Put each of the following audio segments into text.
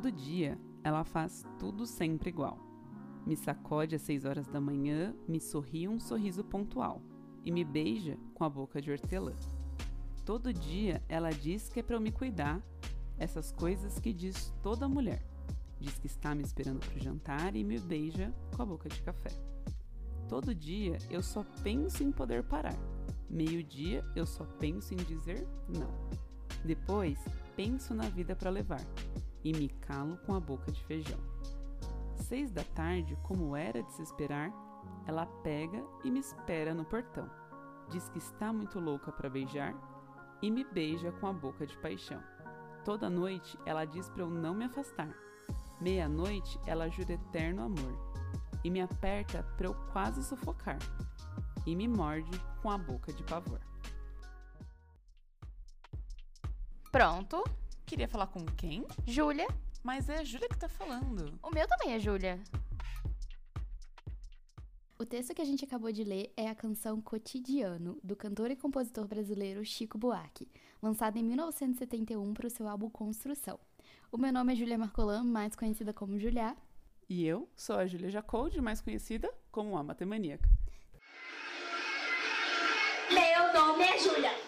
Todo dia ela faz tudo sempre igual. Me sacode às seis horas da manhã, me sorri um sorriso pontual e me beija com a boca de hortelã. Todo dia ela diz que é para eu me cuidar, essas coisas que diz toda mulher. Diz que está me esperando para o jantar e me beija com a boca de café. Todo dia eu só penso em poder parar. Meio-dia eu só penso em dizer não. Depois penso na vida para levar e me calo com a boca de feijão. Seis da tarde, como era de se esperar, ela pega e me espera no portão. Diz que está muito louca para beijar e me beija com a boca de paixão. Toda noite ela diz para eu não me afastar. Meia-noite ela jura eterno amor e me aperta para eu quase sufocar e me morde com a boca de pavor. Pronto. Queria falar com quem? Júlia. Mas é a Júlia que tá falando. O meu também é Júlia. O texto que a gente acabou de ler é a canção Cotidiano, do cantor e compositor brasileiro Chico Buarque, lançada em 1971 para o seu álbum Construção. O meu nome é Julia Marcolan, mais conhecida como Julia. E eu sou a Julia Jacold, mais conhecida como a Matemaníaca. Meu nome é Júlia.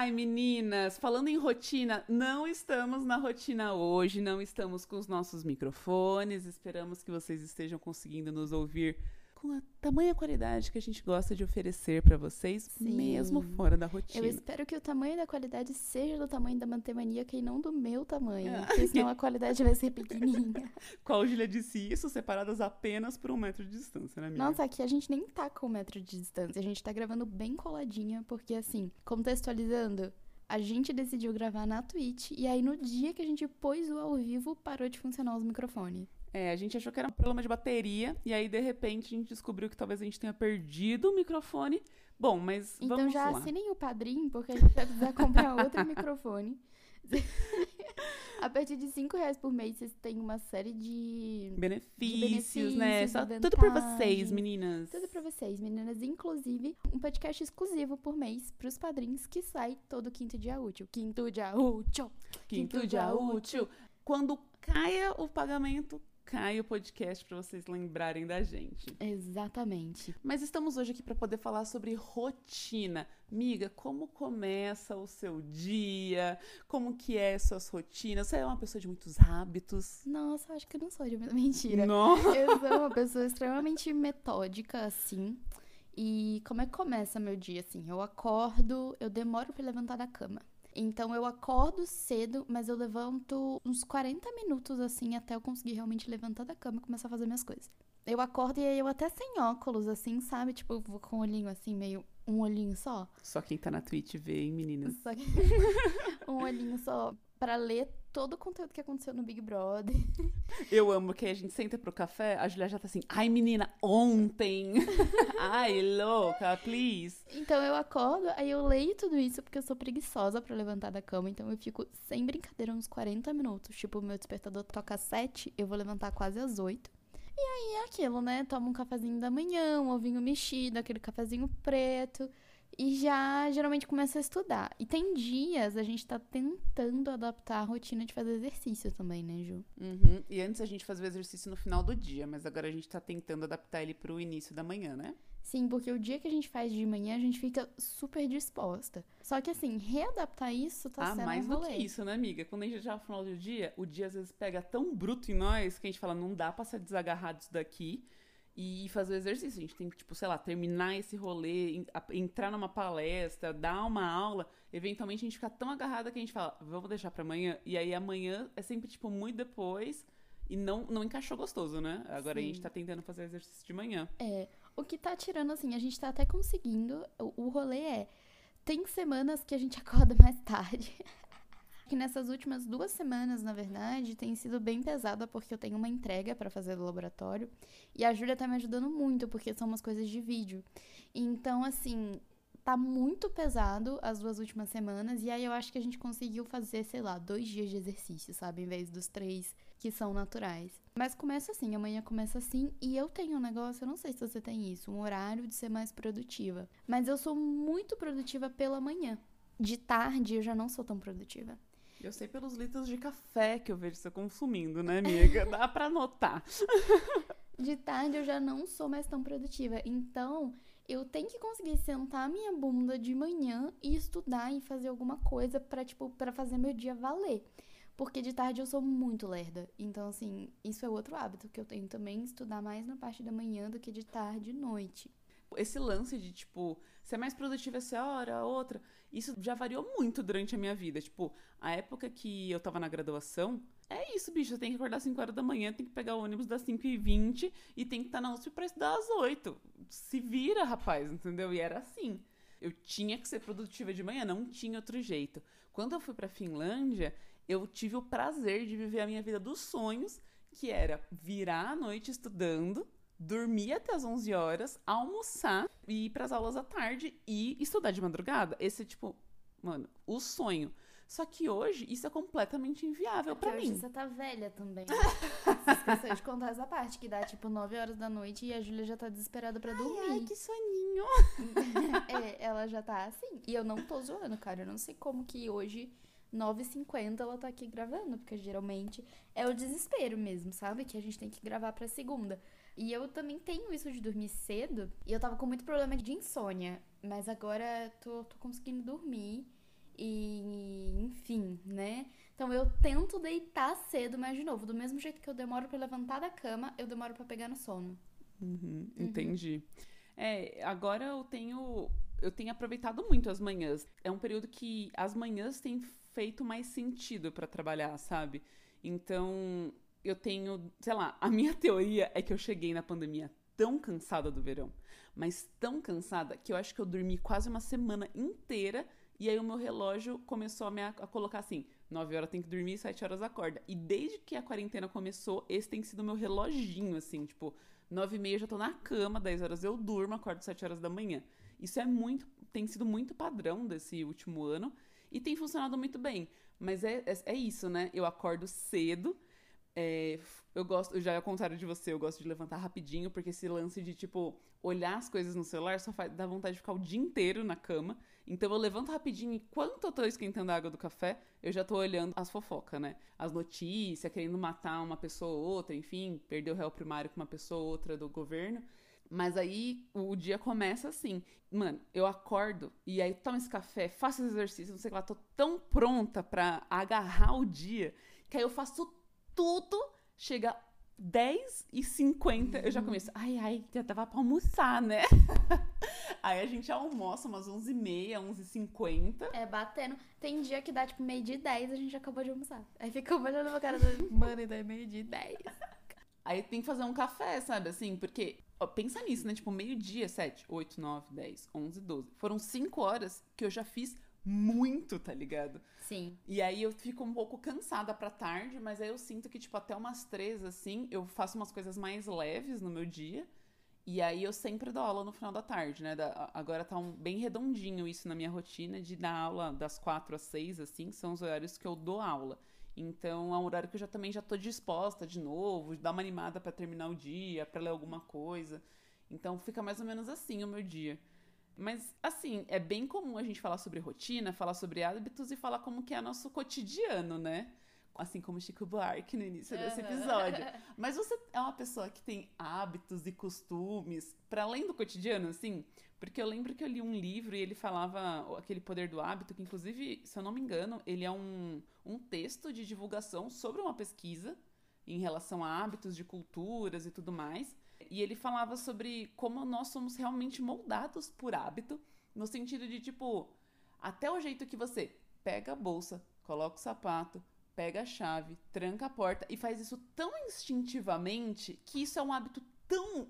Ai. Meninas, falando em rotina, não estamos na rotina hoje, não estamos com os nossos microfones. Esperamos que vocês estejam conseguindo nos ouvir com a tamanha qualidade que a gente gosta de oferecer para vocês, Sim. mesmo fora da rotina. Eu espero que o tamanho da qualidade seja do tamanho da mantemaníaca e não do meu tamanho, Ah. porque senão a qualidade vai ser pequenininha. Qual Julia disse isso, separadas apenas por um metro de distância, né, amiga? Nossa, aqui a gente nem tá com um metro de distância, a gente tá gravando bem coladinha, porque assim, contextualizando, a gente decidiu gravar na Twitch e aí no dia que a gente pôs o ao vivo, parou de funcionar os microfones. É, a gente achou que era um problema de bateria, e aí, de repente, a gente descobriu que talvez a gente tenha perdido o microfone. Bom, mas Então vamos já lá. assinem o padrinho, porque a gente vai precisar comprar outro microfone. a partir de 5 reais por mês, vocês têm uma série de. Benefícios, né? benefícios, Só de tudo por vantagens. vocês, meninas. Tudo pra vocês, meninas. Inclusive, um podcast exclusivo por mês pros padrinhos que sai todo quinto dia útil. Quinto dia útil. Quinto dia útil. Quando caia o pagamento, cai o podcast pra vocês lembrarem da gente. Exatamente. Mas estamos hoje aqui pra poder falar sobre rotina. Miga, como começa o seu dia? Como que é suas rotinas? Você é uma pessoa de muitos hábitos? Nossa, acho que eu não sou de mentira. Nossa! Eu sou uma pessoa extremamente metódica, assim. E como é que começa meu dia, assim? Eu acordo, eu demoro pra levantar da cama. Então eu acordo cedo, mas eu levanto uns 40 minutos, assim, até eu conseguir realmente levantar da cama e começar a fazer minhas coisas. Eu acordo e aí eu até sem óculos, assim, sabe? Tipo, eu vou com o olhinho assim, meio um olhinho só. Só quem tá na Twitch vê, hein, meninas? Só que um olhinho só pra ler todo o conteúdo que aconteceu no Big Brother. Eu amo que a gente senta pro café, a Julia já tá assim, ai menina, ontem! ai, louca, please! Então eu acordo, aí eu leio tudo isso porque eu sou preguiçosa pra levantar da cama, então eu fico sem brincadeira uns 40 minutos. Tipo, o meu despertador toca às 7, eu vou levantar quase às 8. E aí é aquilo, né? Tomo um cafezinho da manhã, um ovinho mexido, aquele cafezinho preto. E já geralmente começo a estudar. E tem dias a gente tá tentando adaptar a rotina de fazer exercício também, né, Ju? Uhum. E antes a gente fazia o exercício no final do dia, mas agora a gente tá tentando adaptar ele pro início da manhã, né? Sim, porque o dia que a gente faz de manhã, a gente fica super disposta. Só que assim, readaptar isso tá ah, sendo mais um do rolê. que isso, né, amiga? Quando a gente já no final do dia, o dia às vezes pega tão bruto em nós que a gente fala, não dá pra ser desagarrado disso daqui e fazer o exercício. A gente tem que, tipo, sei lá, terminar esse rolê, entrar numa palestra, dar uma aula. Eventualmente a gente fica tão agarrada que a gente fala, vamos deixar pra amanhã. E aí amanhã é sempre, tipo, muito depois. E não, não encaixou gostoso, né? Agora a gente Sim. tá tentando fazer exercício de manhã. É, o que tá tirando, assim, a gente tá até conseguindo. O, o rolê é. Tem semanas que a gente acorda mais tarde. Que nessas últimas duas semanas, na verdade, tem sido bem pesada porque eu tenho uma entrega pra fazer do laboratório. E a Júlia tá me ajudando muito, porque são umas coisas de vídeo. Então, assim, tá muito pesado as duas últimas semanas, e aí eu acho que a gente conseguiu fazer, sei lá, dois dias de exercício, sabe? Em vez dos três que são naturais. Mas começa assim, amanhã começa assim, e eu tenho um negócio, eu não sei se você tem isso, um horário de ser mais produtiva. Mas eu sou muito produtiva pela manhã. De tarde eu já não sou tão produtiva. Eu sei pelos litros de café que eu vejo você consumindo, né, amiga? Dá pra notar. De tarde eu já não sou mais tão produtiva. Então, eu tenho que conseguir sentar minha bunda de manhã e estudar e fazer alguma coisa para tipo, para fazer meu dia valer. Porque de tarde eu sou muito lerda. Então, assim, isso é outro hábito que eu tenho também, estudar mais na parte da manhã do que de tarde e noite. Esse lance de, tipo, ser mais produtiva essa hora, a outra, isso já variou muito durante a minha vida. Tipo, a época que eu tava na graduação, é isso, bicho. Eu tenho que acordar às 5 horas da manhã, tem que pegar o ônibus das 5 e 20 e tem que estar na USP pra estudar às 8. Se vira, rapaz, entendeu? E era assim. Eu tinha que ser produtiva de manhã, não tinha outro jeito. Quando eu fui pra Finlândia, eu tive o prazer de viver a minha vida dos sonhos, que era virar à noite estudando, dormir até as 11 horas, almoçar e ir para as aulas à tarde e estudar de madrugada. Esse é tipo, mano, o sonho. Só que hoje isso é completamente inviável para Porque hoje mim. você tá velha também. você esqueceu de contar essa parte, que dá tipo 9 horas da noite e a Júlia já tá desesperada pra dormir. Ai, que soninho. é, ela já tá assim. E eu não tô zoando, cara. Eu não sei como que hoje, 9h50, ela tá aqui gravando. Porque geralmente é o desespero mesmo, sabe? Que a gente tem que gravar pra segunda. E eu também tenho isso de dormir cedo. E eu tava com muito problema de insônia. Mas agora tô, tô conseguindo dormir. E, enfim, né? Então eu tento deitar cedo, mas de novo, do mesmo jeito que eu demoro pra levantar da cama, eu demoro pra pegar no sono. Uhum, entendi. É, agora eu tenho eu tenho aproveitado muito as manhãs. É um período que as manhãs têm feito mais sentido pra trabalhar, sabe? Então, eu tenho, sei lá, a minha teoria é que eu cheguei na pandemia tão cansada do verão, mas tão cansada que eu acho que eu dormi quase uma semana inteira e aí o meu relógio começou a me a, colocar assim, 9 horas tem que dormir, 7 horas acorda. E desde que a quarentena começou, esse tem sido o meu reloginho, assim, tipo, 9 e meia já tô na cama, 10 horas eu durmo, acordo 7 horas da manhã. Isso é muito, tem sido muito padrão desse último ano e tem funcionado muito bem. Mas é, é, é isso, né? Eu acordo cedo, é, eu gosto, já ao contrário de você, eu gosto de levantar rapidinho, porque esse lance de, tipo, olhar as coisas no celular só faz, dá vontade de ficar o dia inteiro na cama. Então eu levanto rapidinho enquanto eu tô esquentando a água do café, eu já tô olhando as fofocas, né? As notícias, querendo matar uma pessoa ou outra, enfim, perder o réu primário com uma pessoa ou outra do governo. Mas aí o dia começa assim. Mano, eu acordo e aí tomo esse café, faço esse exercício, não sei o que lá, tô tão pronta pra agarrar o dia que aí eu faço tudo, chega 10 e 50, eu já começo, ai, ai, já tava pra almoçar, né? aí a gente almoça umas 11h30, 11h50. É, batendo. Tem dia que dá, tipo, meio dia e 10, a gente acabou de almoçar. Aí fica olhando pra cara do mano, e daí meio dia e 10. Aí tem que fazer um café, sabe, assim, porque, ó, pensa nisso, né, tipo, meio-dia, 7, 8, 9, 10, 11, 12. Foram 5 horas que eu já fiz muito, tá ligado? Sim. E aí eu fico um pouco cansada pra tarde, mas aí eu sinto que, tipo, até umas três, assim, eu faço umas coisas mais leves no meu dia. E aí eu sempre dou aula no final da tarde, né? Da- agora tá um, bem redondinho isso na minha rotina de dar aula das quatro às seis, assim, são os horários que eu dou aula. Então é um horário que eu já também já tô disposta de novo, dar uma animada pra terminar o dia, pra ler alguma coisa. Então fica mais ou menos assim o meu dia. Mas, assim, é bem comum a gente falar sobre rotina, falar sobre hábitos e falar como que é nosso cotidiano, né? Assim como Chico Buarque no início desse episódio. Mas você é uma pessoa que tem hábitos e costumes para além do cotidiano, assim? Porque eu lembro que eu li um livro e ele falava aquele poder do hábito, que inclusive, se eu não me engano, ele é um, um texto de divulgação sobre uma pesquisa em relação a hábitos de culturas e tudo mais. E ele falava sobre como nós somos realmente moldados por hábito, no sentido de tipo, até o jeito que você pega a bolsa, coloca o sapato, pega a chave, tranca a porta e faz isso tão instintivamente que isso é um hábito tão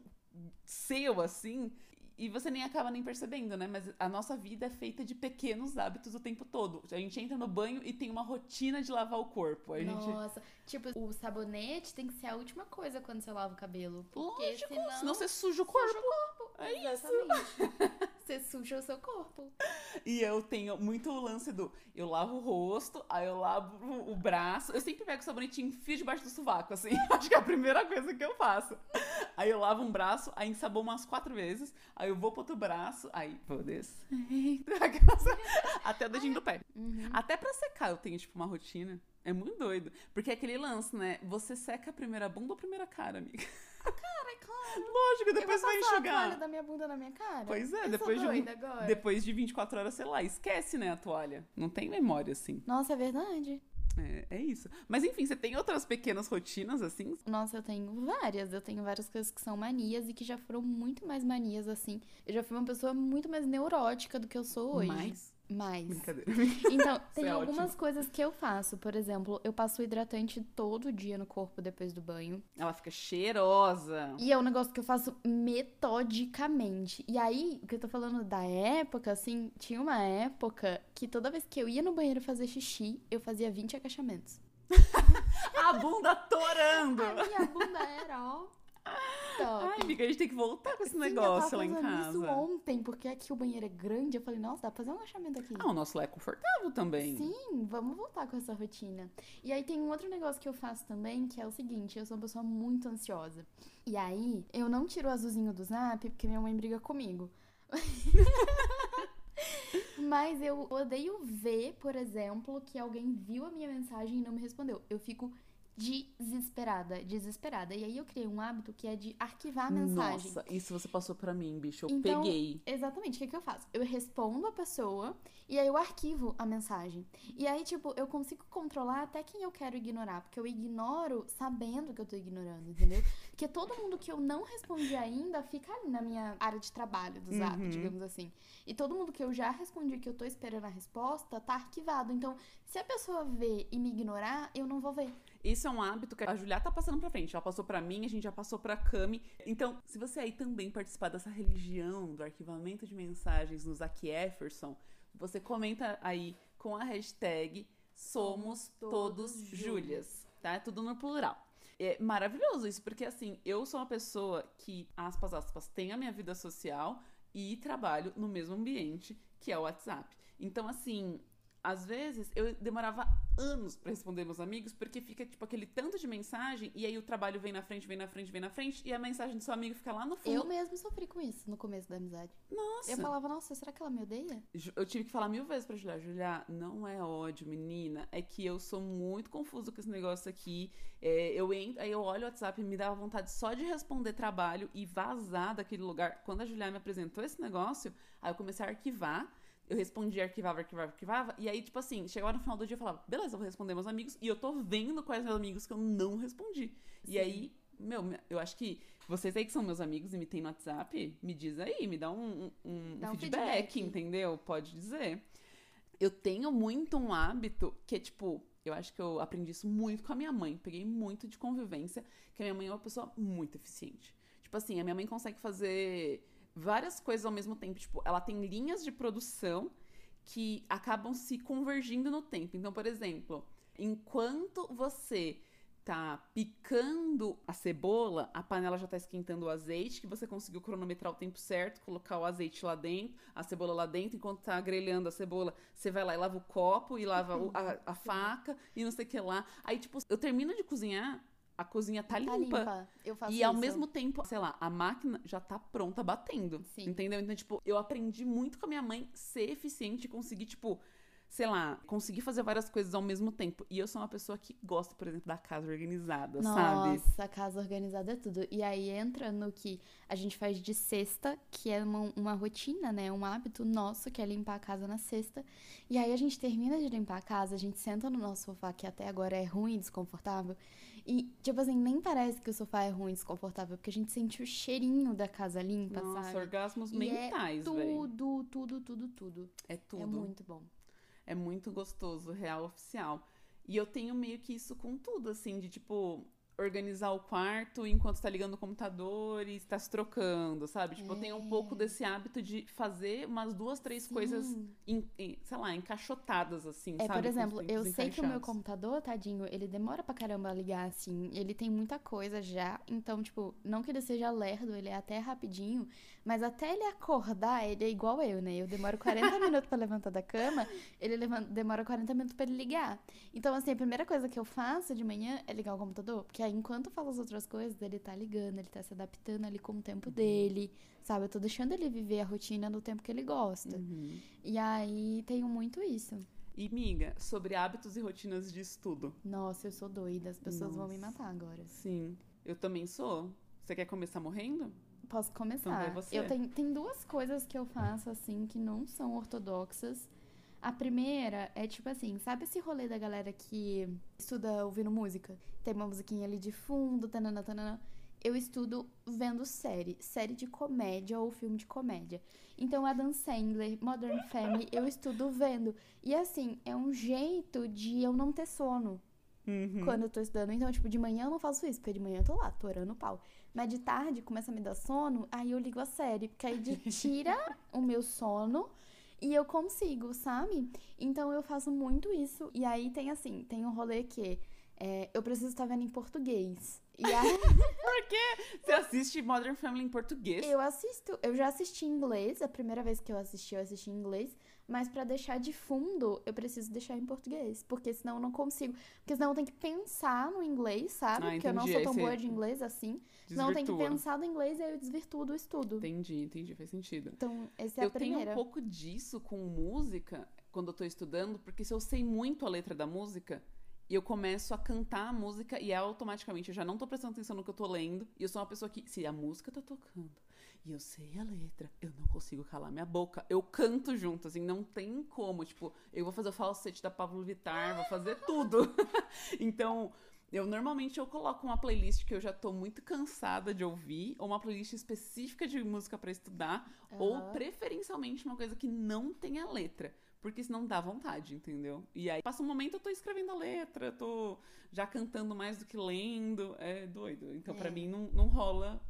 seu assim. E você nem acaba nem percebendo, né? Mas a nossa vida é feita de pequenos hábitos o tempo todo. A gente entra no banho e tem uma rotina de lavar o corpo. A gente... Nossa, tipo, o sabonete tem que ser a última coisa quando você lava o cabelo. Porque Lógico, senão, senão você suja o corpo. suja o corpo. É isso. Exatamente. você suja o seu corpo. E eu tenho muito o lance do eu lavo o rosto, aí eu lavo o- braço. Eu sempre pego o sabonete e enfio debaixo do sovaco, assim. Acho que é a primeira coisa que eu faço. Aí eu lavo um braço, aí ensabou umas quatro vezes, aí eu vou pro outro braço, aí vou. Aquelas- Até o dedinho do pé. Uhum. Até pra secar eu tenho, tipo, uma rotina. É muito doido. Porque é aquele lance, né? Você seca a primeira bunda ou a primeira cara, amiga? Cara, é claro. Lógico, depois eu vou vai passar a enxugar. toalha da minha bunda na minha cara? Pois é, eu depois de agora. Depois de 24 horas, sei lá, esquece, né, a toalha. Não tem memória, assim. Nossa, é verdade. É, é isso. Mas enfim, você tem outras pequenas rotinas, assim? Nossa, eu tenho várias. Eu tenho várias coisas que são manias e que já foram muito mais manias, assim. Eu já fui uma pessoa muito mais neurótica do que eu sou hoje. Mais? Mais. Brincadeira. Então, tem é algumas ótimo. coisas que eu faço. Por exemplo, eu passo hidratante todo dia no corpo depois do banho. Ela fica cheirosa. E é um negócio que eu faço metodicamente. E aí, o que eu tô falando da época, assim, tinha uma época que toda vez que eu ia no banheiro fazer xixi, eu fazia 20 agachamentos. A bunda torando. A minha bunda era, ó, top. Ai, amiga, a gente tem que voltar com esse Sim, negócio eu lá em fazendo isso casa. ontem, porque aqui o banheiro é grande. Eu falei, nossa, dá pra fazer um agachamento aqui. Ah, o nosso lá é confortável também. Sim, vamos voltar com essa rotina. E aí tem um outro negócio que eu faço também, que é o seguinte, eu sou uma pessoa muito ansiosa. E aí, eu não tiro o azulzinho do zap porque minha mãe briga comigo. Mas eu odeio ver, por exemplo, que alguém viu a minha mensagem e não me respondeu. Eu fico desesperada, desesperada. E aí eu criei um hábito que é de arquivar a mensagem. Nossa, isso você passou pra mim, bicho. Eu Então, peguei. Exatamente, o que, que eu faço? Eu respondo a pessoa e aí eu arquivo a mensagem. E aí, tipo, eu consigo controlar até quem eu quero ignorar, porque eu ignoro sabendo que eu tô ignorando, entendeu? Porque todo mundo que eu não respondi ainda fica ali na minha área de trabalho do zap, Uhum. digamos assim. E todo mundo que eu já respondi que eu tô esperando a resposta tá arquivado. Então, se a pessoa ver e me ignorar, eu não vou ver. Isso é um hábito que a Julia tá passando pra frente. Ela passou pra mim, a gente já passou pra Cami. Então, se você aí também participar dessa religião do arquivamento de mensagens no Zac Efferson, você comenta aí com a hashtag Somos Todos Todos Júlias, tá? É tudo no plural. É maravilhoso isso, porque assim, eu sou uma pessoa que, aspas, aspas, tem a minha vida social e trabalho no mesmo ambiente, que é o WhatsApp. Então, assim, às vezes eu demorava anos pra responder meus amigos, porque fica tipo aquele tanto de mensagem e aí o trabalho vem na frente, vem na frente, vem na frente e a mensagem do seu amigo fica lá no fundo. Eu mesmo sofri com isso no começo da amizade. Nossa. Eu falava, nossa, será que ela me odeia? Eu tive que falar mil vezes pra Julia, Julia, não é ódio, menina, é que eu sou muito confuso com esse negócio aqui. É, eu entro, aí eu olho o WhatsApp e me dá vontade só de responder trabalho e vazar daquele lugar. Quando a Julia me apresentou esse negócio, aí eu comecei a arquivar. Eu respondia, arquivava, arquivava, arquivava. E aí, tipo assim, chegava no final do dia e falava, beleza, eu vou responder meus amigos. E eu tô vendo quais meus amigos que eu não respondi. E Sim. aí, meu, eu acho que vocês aí que são meus amigos e me tem no WhatsApp, me diz aí, me dá um, um- um Dá um feedback, feedback. entendeu? Pode dizer. Eu tenho muito um hábito que é tipo, eu acho que eu aprendi isso muito com a minha mãe. Peguei muito de convivência, que a minha mãe é uma pessoa muito eficiente. Tipo assim, a minha mãe consegue fazer várias coisas ao mesmo tempo. Tipo, ela tem linhas de produção que acabam se convergindo no tempo. Então, por exemplo, enquanto você tá picando a cebola, a panela já tá esquentando o azeite, que você conseguiu cronometrar o tempo certo, colocar o azeite lá dentro, a cebola lá dentro, enquanto tá grelhando a cebola, você vai lá e lava o copo e lava a, a faca e não sei o que lá. Aí, tipo, eu termino de cozinhar, a cozinha tá, Tá limpa. limpa. Eu faço E ao isso. mesmo tempo, sei lá, a máquina já tá pronta batendo. Sim. Entendeu? Então, tipo, eu aprendi muito com a minha mãe ser eficiente e conseguir, tipo, sei lá, conseguir fazer várias coisas ao mesmo tempo. E eu sou uma pessoa que gosta, por exemplo, da casa organizada, sabe? Nossa, a casa organizada é tudo. E aí entra no que a gente faz de sexta, que é uma, uma rotina, né? Um hábito nosso, que é limpar a casa na sexta. E aí a gente termina de limpar a casa, a gente senta no nosso sofá, que até agora é ruim, desconfortável. E, tipo assim, nem parece que o sofá é ruim, desconfortável, porque a gente sente o cheirinho da casa limpa, Nossa, sabe? orgasmos E mentais, é velho. tudo, tudo, tudo, tudo. É tudo. É muito bom. É muito gostoso, real oficial. E eu tenho meio que isso com tudo, assim, de tipo, organizar o quarto enquanto tá ligando o computador e está se trocando, sabe? Tipo, eu tenho um pouco É. desse hábito de fazer umas duas, três coisas, Sim. em- em- sei lá, encaixotadas, assim, É, sabe? por exemplo, eu sei que o meu computador, tadinho, ele demora pra caramba a ligar, assim. Ele tem muita coisa já. Então, tipo, não que ele seja lerdo, ele é até rapidinho. Mas até ele acordar, ele é igual eu, né? Eu demoro 40 minutos pra levantar da cama, ele levan- demora 40 minutos pra ele ligar. Então, assim, a primeira coisa que eu faço de manhã é ligar o computador. Porque aí, enquanto eu faço as outras coisas, ele tá ligando, ele tá se adaptando ali com o tempo dele, sabe? Eu tô deixando ele viver a rotina no tempo que ele gosta. Uhum. E aí, tenho muito isso. E, miga, sobre hábitos e rotinas de estudo. Nossa, eu sou doida. As pessoas vão me Nossa. matar agora. Sim, eu também sou. Você quer começar morrendo? Posso começar. vai você. Eu tenho, tem duas coisas que eu faço, assim, que não são ortodoxas. A primeira é tipo assim, sabe esse rolê da galera que estuda ouvindo música? Tem uma musiquinha ali de fundo, tanana, tanana. Eu estudo vendo série, série de comédia ou filme de comédia. Então, Adam Sandler, Modern Family, eu estudo vendo. E assim, é um jeito de eu não ter sono. Uhum. quando eu tô estudando. Então, tipo, de manhã eu não faço isso, porque de manhã eu tô lá, torando o pau. Mas de tarde começa a me dar sono, aí eu ligo a série, porque aí de- tira o meu sono e eu consigo, sabe? Então eu faço muito isso. E aí tem assim, tem um rolê que é, eu preciso estar vendo em português. E aí Você assiste Modern Family em português? eu assisto, eu já assisti em inglês, a primeira vez que eu assisti, eu assisti em inglês. Mas pra deixar de fundo, eu preciso deixar em português. Porque senão eu não consigo. Porque senão eu tenho que pensar no inglês, sabe? Ah, porque eu não sou tão boa de inglês assim. Senão eu tenho que Desvirtua. pensar no inglês e aí eu desvirtuo do estudo. Entendi, entendi, faz sentido. Então, essa é eu a primeira. tenho um pouco disso com música quando eu tô estudando, porque se eu sei muito a letra da música, eu começo a cantar a música e é automaticamente eu já não tô prestando atenção no que eu tô lendo, e eu sou uma pessoa que, se a música tá tocando e eu sei a letra, eu não consigo calar minha boca. Eu canto junto, assim, não tem como. Tipo, eu vou fazer o falsete da Pablo Vittar, vou fazer tudo. então. Eu normalmente eu coloco uma playlist que eu já tô muito cansada de ouvir, ou uma playlist específica de música pra estudar, ou Aham. preferencialmente uma coisa que não tenha letra. Porque senão dá vontade, entendeu? E aí passa um momento eu tô escrevendo a letra, tô já cantando mais do que lendo. É doido. Então, pra É. mim, não, não rola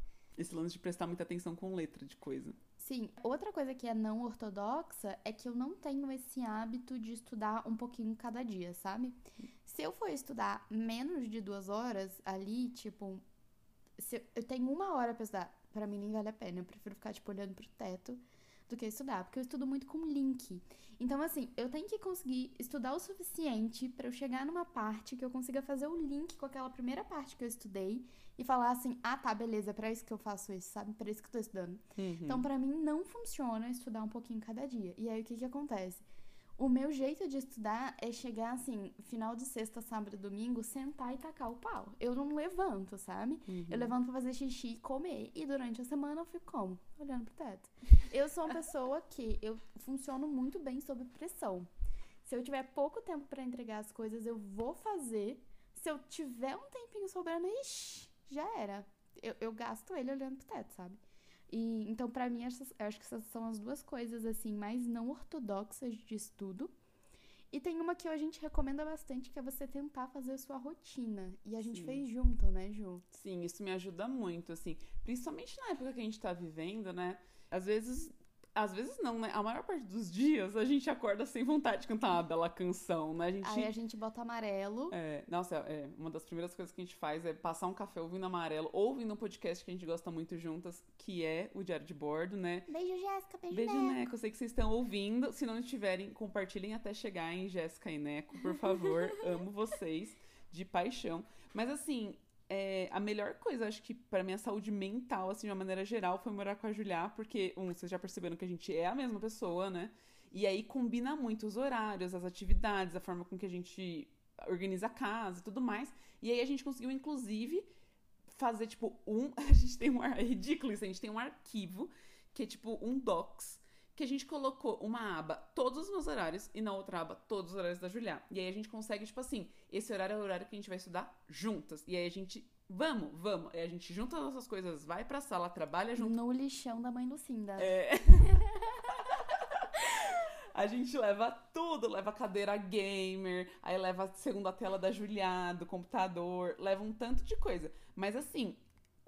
esse lance de prestar muita atenção com letra de coisa. Sim, outra coisa que é não ortodoxa é que eu não tenho esse hábito de estudar um pouquinho cada dia, sabe? Se eu for estudar menos de duas horas ali, tipo, se eu- tenho uma hora pra estudar, pra mim nem vale a pena. Eu prefiro ficar, tipo, olhando pro teto do que estudar, porque eu estudo muito com link. Então, assim, eu tenho que conseguir estudar o suficiente pra eu chegar numa parte que eu consiga fazer o link com aquela primeira parte que eu estudei e falar assim: ah, tá, beleza, é pra isso que eu faço isso, sabe? Pra isso que eu tô estudando. Então, pra mim, não funciona estudar um pouquinho cada dia. E aí, o que que acontece? O meu jeito de estudar é chegar, assim, final de sexta, sábado domingo, sentar e tacar o pau. Eu não levanto, sabe? Eu levanto pra fazer xixi e comer. E durante a semana eu fico como? Olhando pro teto. Eu sou uma pessoa que eu funciono muito bem sob pressão. Se eu tiver pouco tempo pra entregar as coisas, eu vou fazer. Se eu tiver um tempinho sobrando, ixi, já era. Eu, eu gasto ele olhando pro teto, sabe? E então, pra mim, essas, eu acho que essas são as duas coisas, assim, mais não ortodoxas de estudo. E tem uma que a gente recomenda bastante, que é você tentar fazer a sua rotina. E a gente Sim. fez junto, né, Ju? Sim, isso me ajuda muito, assim. Principalmente na época que a gente tá vivendo, né? Às vezes. Às vezes não, né? A maior parte dos dias a gente acorda sem vontade de cantar uma bela canção, né? A gente. Aí a gente bota amarelo. É, nossa, é, uma das primeiras coisas que a gente faz é passar um café ouvindo amarelo ou ouvindo um podcast que a gente gosta muito juntas, que é o Diário de Bordo, né? Beijo, Jéssica. Beijo, Beijo, Neco. Neco. Eu sei que vocês estão ouvindo. Se não estiverem, compartilhem até chegar em Jéssica e Neco, por favor. Amo vocês de paixão. Mas assim, é, a melhor coisa, acho que pra minha saúde mental, assim, de uma maneira geral, foi morar com a Julia, porque, um, vocês já perceberam que a gente é a mesma pessoa, né? E aí combina muito os horários, as atividades, a forma com que a gente organiza a casa e tudo mais. E aí a gente conseguiu, inclusive, fazer, tipo, um. A gente tem um. ar- É ridículo isso, a gente tem um arquivo que é tipo um docs. Que a gente colocou uma aba todos os meus horários e na outra aba todos os horários da Julia. E aí a gente consegue, tipo assim, esse horário é o horário que a gente vai estudar juntas. E aí a gente, vamos, vamos. Aí a gente junta as nossas coisas, vai pra sala, trabalha junto. No lixão da mãe Lucinda. É. A gente leva tudo, leva cadeira gamer, aí leva a segunda tela da Julia, do computador, leva um tanto de coisa. Mas assim,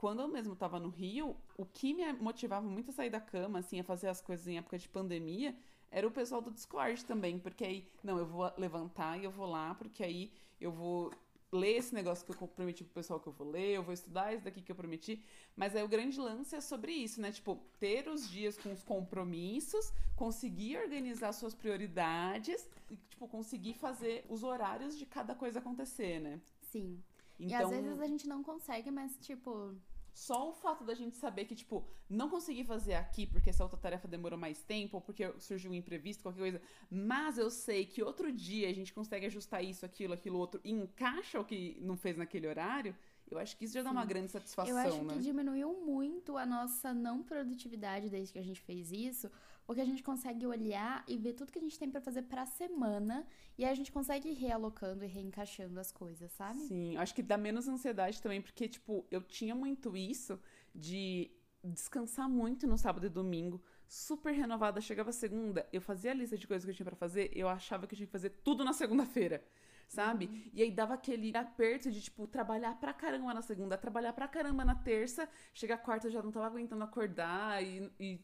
quando eu mesmo tava no Rio, o que me motivava muito a sair da cama, assim, a fazer as coisas em época de pandemia, era o pessoal do Discord também, porque aí, não, eu vou levantar e eu vou lá, porque aí eu vou ler esse negócio que eu prometi pro pessoal que eu vou ler, eu vou estudar isso daqui que eu prometi. Mas aí o grande lance é sobre isso, né? Tipo, ter os dias com os compromissos, conseguir organizar suas prioridades e, tipo, conseguir fazer os horários de cada coisa acontecer, né? Sim. Então, E às vezes a gente não consegue, mas, tipo, só o fato da gente saber que, tipo, não consegui fazer aqui porque essa outra tarefa demorou mais tempo, ou porque surgiu um imprevisto, qualquer coisa, mas eu sei que outro dia a gente consegue ajustar isso, aquilo, aquilo, outro, e encaixa o que não fez naquele horário, eu acho que isso já dá uma grande satisfação, eu acho né? que diminuiu muito a nossa não produtividade desde que a gente fez isso, porque a gente consegue olhar e ver tudo que a gente tem pra fazer pra semana, e aí a gente consegue ir realocando e reencaixando as coisas, sabe? Sim, acho que dá menos ansiedade também, porque, tipo, eu tinha muito isso de descansar muito no sábado e domingo, super renovada. Chegava segunda, eu fazia a lista de coisas que eu tinha pra fazer, eu achava que eu tinha que fazer tudo na segunda-feira. Sabe? E aí dava aquele aperto de, tipo, trabalhar pra caramba na segunda, trabalhar pra caramba na terça, chegar quarta eu já não tava aguentando acordar e, e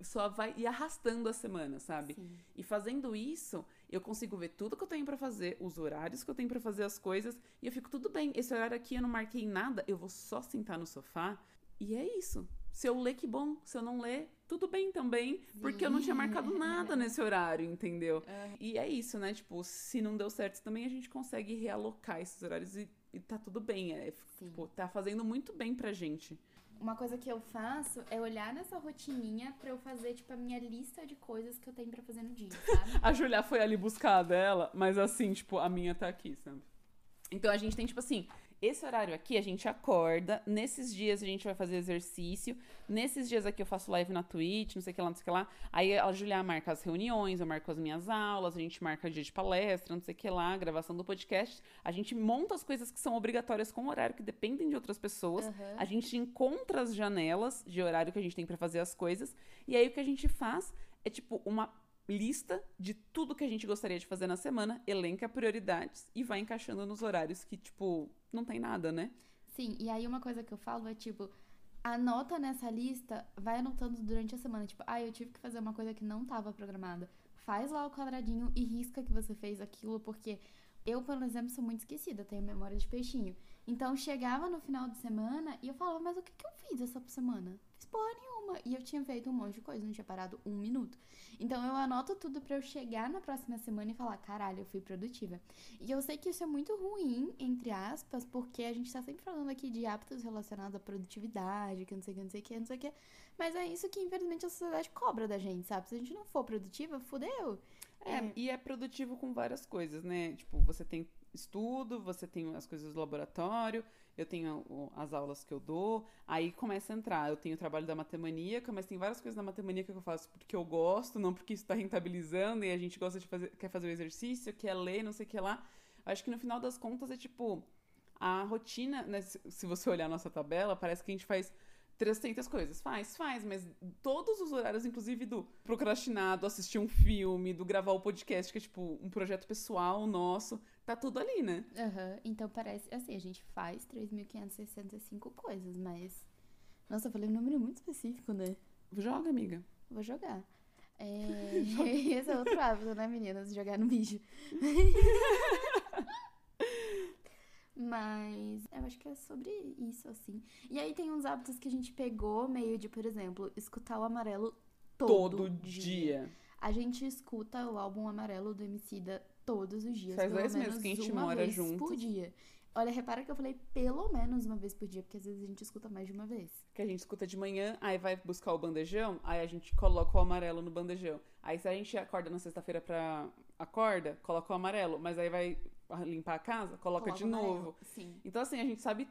só vai ir arrastando a semana, sabe? Sim. E fazendo isso, eu consigo ver tudo que eu tenho pra fazer, os horários que eu tenho pra fazer as coisas, e eu fico tudo bem. Esse horário aqui eu não marquei nada, eu vou só sentar no sofá e é isso. Se eu ler, que bom. Se eu não ler, tudo bem também, porque eu não tinha marcado nada nesse horário, entendeu? E é isso, né? Tipo, se não deu certo também, a gente consegue realocar esses horários e, e tá tudo bem. É, Sim. tipo, tá fazendo muito bem pra gente. Uma coisa que eu faço é olhar nessa rotininha pra eu fazer, tipo, a minha lista de coisas que eu tenho pra fazer no dia, sabe? A Julia foi ali buscar a dela, mas assim, tipo, a minha tá aqui, sabe? Então a gente tem, tipo assim, esse horário aqui a gente acorda, nesses dias a gente vai fazer exercício, nesses dias aqui eu faço live na Twitch, não sei o que lá, não sei o que lá. Aí a Julia marca as reuniões, eu marco as minhas aulas, a gente marca dia de palestra, não sei o que lá, gravação do podcast. A gente monta as coisas que são obrigatórias com horário que dependem de outras pessoas. Aham. A gente encontra as janelas de horário que a gente tem pra fazer as coisas. E aí o que a gente faz é tipo uma lista de tudo que a gente gostaria de fazer na semana, elenca prioridades e vai encaixando nos horários que, tipo, não tem nada, né? Sim, e aí uma coisa que eu falo é, tipo, anota nessa lista, vai anotando durante a semana. Tipo, ah, eu tive que fazer uma coisa que não tava programada. Faz lá o quadradinho e risca que você fez aquilo, porque eu, por exemplo, sou muito esquecida, tenho memória de peixinho. Então, chegava no final de semana e eu falava, mas o que, que eu fiz essa semana? Porra nenhuma. E eu tinha feito um monte de coisa, não tinha parado um minuto. Então, eu anoto tudo pra eu chegar na próxima semana e falar, caralho, eu fui produtiva. E eu sei que isso é muito ruim, entre aspas, porque a gente tá sempre falando aqui de hábitos relacionados à produtividade, que não sei o que, não sei o que, não sei o que. Mas é isso que, infelizmente, a sociedade cobra da gente, sabe? Se a gente não for produtiva, fudeu. É, e é produtivo com várias coisas, né? Tipo, você tem estudo, você tem as coisas do laboratório, eu tenho as aulas que eu dou, aí começa a entrar. Eu tenho o trabalho da matemaníaca, mas tem várias coisas da matemaníaca que eu faço porque eu gosto, não porque isso tá rentabilizando e a gente gosta de fazer, quer fazer o exercício, quer ler, não sei o que lá. Acho que no final das contas é tipo, a rotina, né, se se você olhar a nossa tabela, parece que a gente faz 300 coisas. Faz, faz, mas todos os horários, inclusive do procrastinar, do assistir um filme, do gravar o podcast, que é tipo um projeto pessoal nosso, tá tudo ali, né? Aham, Então parece, assim, a gente faz 3.565 coisas, mas. Nossa, eu falei um número muito específico, né? Joga, amiga. Vou jogar. É... Esse é outro hábito, né, meninas? Jogar no bicho. Mas eu acho que é sobre isso, assim. E aí tem uns hábitos que a gente pegou, meio de, por exemplo, escutar o amarelo todo, Todo, dia. dia. A gente escuta o álbum amarelo do Emicida todos os dias. Faz pelo dois meses menos que a gente uma mora vez juntos. por dia. Olha, repara que eu falei pelo menos uma vez por dia, porque às vezes a gente escuta mais de uma vez. Que a gente escuta de manhã, aí vai buscar o bandejão, aí a gente coloca o amarelo no bandejão. Aí se a gente acorda na sexta-feira pra. Acorda, coloca o amarelo, mas aí vai limpar a casa, coloca, Coloca de amarelo. novo. Sim. Então, assim, a gente sabe,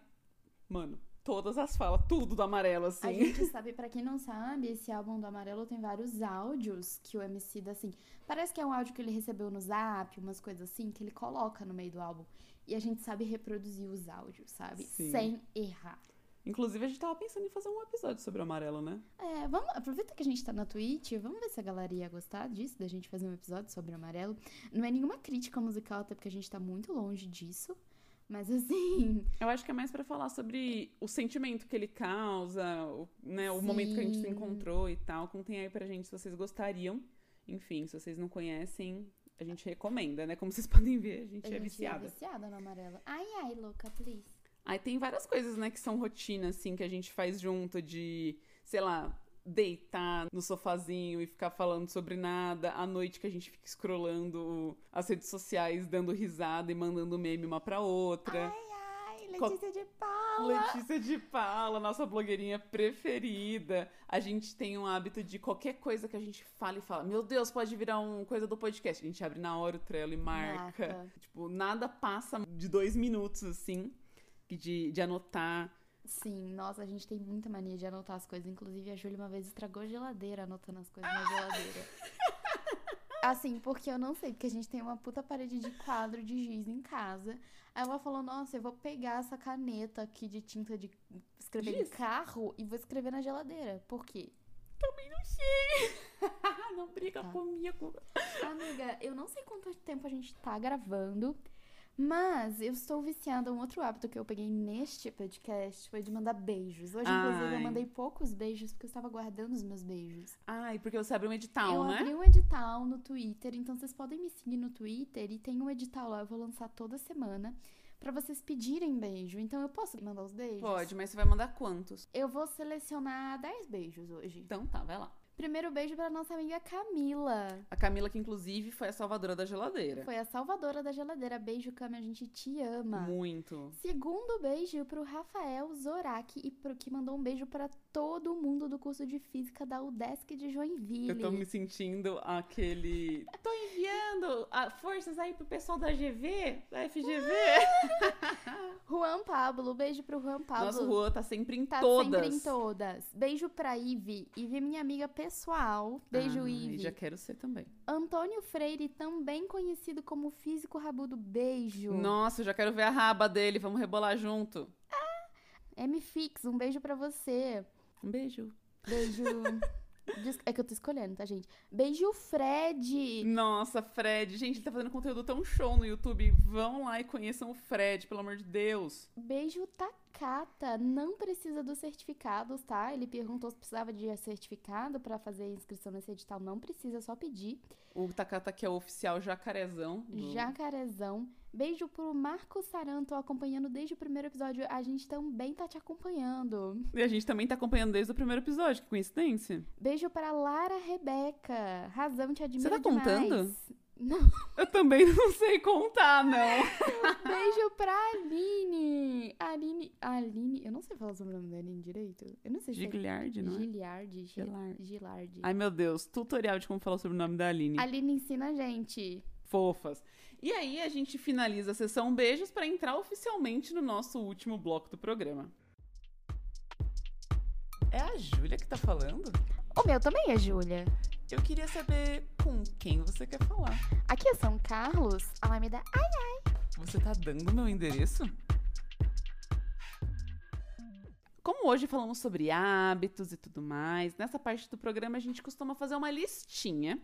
mano, todas as falas, tudo do amarelo, assim. A gente sabe, pra quem não sabe, esse álbum do Amarelo tem vários áudios que o MC dá assim. Parece que é um áudio que ele recebeu no zap, umas coisas assim, que ele coloca no meio do álbum. E a gente sabe reproduzir os áudios, sabe? Sim. Sem errar. Inclusive, a gente tava pensando em fazer um episódio sobre o amarelo, né? É, vamos, aproveita que a gente tá na Twitch, vamos ver se a galera ia gostar disso, da gente fazer um episódio sobre o amarelo. Não é nenhuma crítica musical, até porque a gente tá muito longe disso. Mas assim, Eu acho que é mais pra falar sobre o sentimento que ele causa, o, né, o momento que a gente se encontrou e tal. Contem aí pra gente se vocês gostariam. Enfim, se vocês não conhecem, a gente recomenda, né? Como vocês podem ver, a gente, a é gente viciada. é viciada no amarelo. Ai, ai, louca, please. Aí tem várias coisas, né, que são rotina, assim, que a gente faz junto de, sei lá, deitar no sofazinho e ficar falando sobre nada. À noite que a gente fica scrollando as redes sociais, dando risada e mandando meme uma pra outra. Ai, Co- Letícia de Paula. Letícia de Paula, nossa blogueirinha preferida. A gente tem um hábito de qualquer coisa que a gente fala e fala, meu Deus, pode virar uma coisa do podcast. A gente abre na hora o Trello e marca. Marca. Tipo, nada passa de dois minutos, assim, de, de anotar. Sim, nossa, a gente tem muita mania de anotar as coisas. Inclusive, a Júlia uma vez estragou a geladeira anotando as coisas na geladeira. Assim, porque eu não sei, porque a gente tem uma puta parede de quadro de giz em casa. Aí ela falou, nossa, eu vou pegar essa caneta aqui de tinta de escrever Giz? carro e vou escrever na geladeira. Por quê? Também não sei. não briga Tá. comigo. Amiga, eu não sei quanto tempo a gente tá gravando, mas eu estou viciada. Um outro hábito que eu peguei neste podcast foi de mandar beijos. Hoje, inclusive, eu Ai. mandei poucos beijos porque eu estava guardando os meus beijos. Ai, porque você abriu um edital, eu né? abri um edital no Twitter, então vocês podem me seguir no Twitter e tem um edital lá, eu vou lançar toda semana. Pra vocês pedirem beijo. Então eu posso mandar os beijos? Pode, mas você vai mandar quantos? Eu vou selecionar 10 beijos hoje. Então tá, vai lá. Primeiro beijo pra nossa amiga Camila. A Camila, que inclusive foi a salvadora da geladeira. Foi a salvadora da geladeira. Beijo, Cami, a gente te ama. Muito. Segundo beijo pro Rafael Zoraki e pro que mandou um beijo pra todo mundo do curso de física da UDESC de Joinville. Eu tô me sentindo aquele. Tô enviando ah, forças aí pro pessoal da GV, da FGV. Juan Pablo, beijo pro Juan Pablo. Nosso Juan tá sempre em Tá todas. sempre em todas. Beijo pra Ive. Ive minha amiga pessoal. Beijo, Ive. Já quero ser também. Antônio Freire, também conhecido como Físico Rabudo. Beijo. Nossa, eu já quero ver a raba dele. Vamos rebolar junto. M-Fix, um beijo pra você. Um beijo. Beijo. É que eu tô escolhendo, tá, gente? Beijo, Fred. Nossa, Fred. Gente, ele tá fazendo conteúdo tão show no YouTube. Vão lá e conheçam o Fred, pelo amor de Deus. Beijo, Takata. Não precisa dos certificados, tá? Ele perguntou se precisava de certificado pra fazer a inscrição nesse edital. Não precisa, só pedir. O Takata, que é o oficial jacarezão. do- Jacarezão. Beijo pro Marco Saranto, acompanhando desde o primeiro episódio. A gente também tá te acompanhando. E a gente também tá acompanhando desde o primeiro episódio, que coincidência. Beijo pra Lara Rebeca. Razão, te admiro tá demais. contando? Não. Eu também não sei contar, não. Beijo pra Aline. Aline. Aline. Eu não sei falar o sobrenome da Aline direito. Eu não sei se é Gigliard, não é? Giliardi. Gi- Gilard. Gilardi. Ai, meu Deus. Tutorial de como falar sobre o nome da Aline. Aline ensina a gente. Fofas. E aí a gente finaliza a sessão beijos pra entrar oficialmente no nosso último bloco do programa. É a Júlia que tá falando? O meu também é Júlia. Eu queria saber com quem você quer falar. Aqui é São Carlos, Alameda. Ai, Você tá dando meu endereço? Como hoje falamos sobre hábitos e tudo mais, nessa parte do programa a gente costuma fazer uma listinha.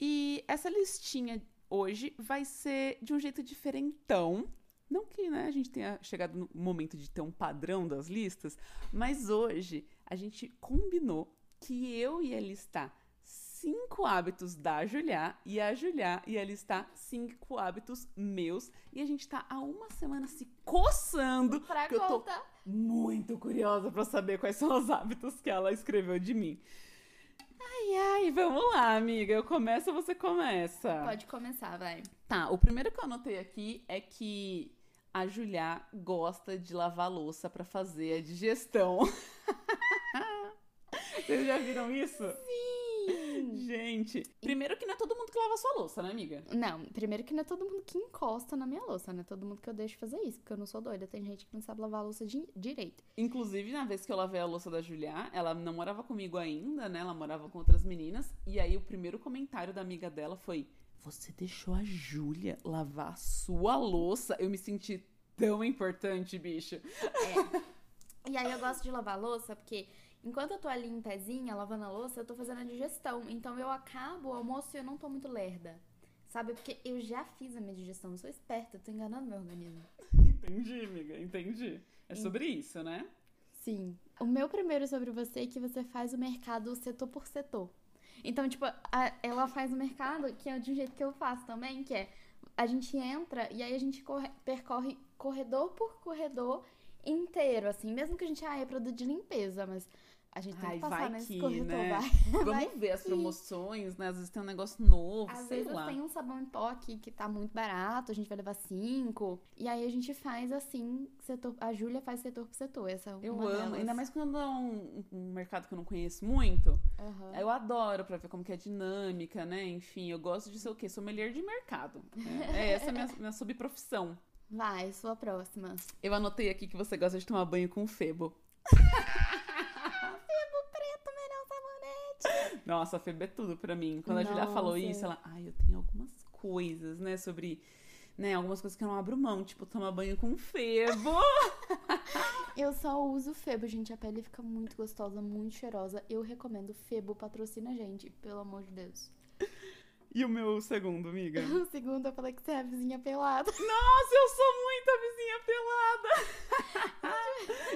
E essa listinha hoje vai ser de um jeito diferentão. Não que né, a gente tenha chegado no momento de ter um padrão das listas, mas hoje a gente combinou que eu ia listar cinco hábitos da Julia e a Julia ia listar cinco hábitos meus. E a gente tá há uma semana se coçando. pra que eu tô conta. muito curiosa pra saber quais são os hábitos que ela escreveu de mim. Ai, ai, vamos lá, amiga. Eu começo ou você começa? Pode começar, vai. Tá, o primeiro que eu anotei aqui é que a Julia gosta de lavar louça pra fazer a digestão. Vocês já viram isso? Sim. Gente, primeiro que não é todo mundo que lava sua louça, né, amiga? Não, primeiro que não é todo mundo que encosta na minha louça, não é todo mundo que eu deixo fazer isso, porque eu não sou doida. Tem gente que não sabe lavar a louça di- direito. Inclusive, na vez que eu lavei a louça da Julia, ela não morava comigo ainda, né? Ela morava com outras meninas. E aí, o primeiro comentário da amiga dela foi: Você deixou a Júlia lavar a sua louça? Eu me senti tão importante, bicho. E aí eu gosto de lavar a louça porque enquanto eu tô ali em pezinha, lavando a louça, eu tô fazendo a digestão. Então eu acabo o almoço e eu não tô muito lerda. Sabe? Porque eu já fiz a minha digestão, eu sou esperta, eu tô enganando meu organismo. Entendi, amiga, entendi. É sobre isso, né? Sim. O meu primeiro sobre você é que você faz o mercado setor por setor. Então, tipo, a- ela faz o mercado que é de um jeito que eu faço também, que é a gente entra e aí a gente corre- percorre corredor por corredor inteiro, assim, mesmo que a gente, ah, é produto de limpeza, mas a gente tem Ai, que passar vai que, né? vai. Vamos Vai ver as promoções, né? Às vezes tem um negócio novo, Às sei vezes lá. tem um sabão em pó aqui que tá muito barato, a gente vai levar cinco. E aí a gente faz assim, setor, a Júlia faz setor por setor. Essa é Eu amo, delas. ainda mais quando é um, um mercado que eu não conheço muito. Aham. Eu adoro pra ver como que é a dinâmica, né? Enfim, eu gosto de ser o quê? Sommelier de mercado. né? É essa a minha, minha subprofissão. Vai, sua próxima. Eu anotei aqui que você gosta de tomar banho com febo. Nossa, febo é tudo pra mim. Quando a Julia falou isso, ela, ai, eu tenho algumas coisas, né, sobre, né, algumas coisas que eu não abro mão, tipo tomar banho com febo. Eu só uso Febo, gente. A pele fica muito gostosa, muito cheirosa. Eu recomendo Febo, patrocina a gente, pelo amor de Deus. E o meu segundo, amiga? O segundo, eu falei que você é a vizinha pelada. Nossa, eu sou muito a vizinha pelada.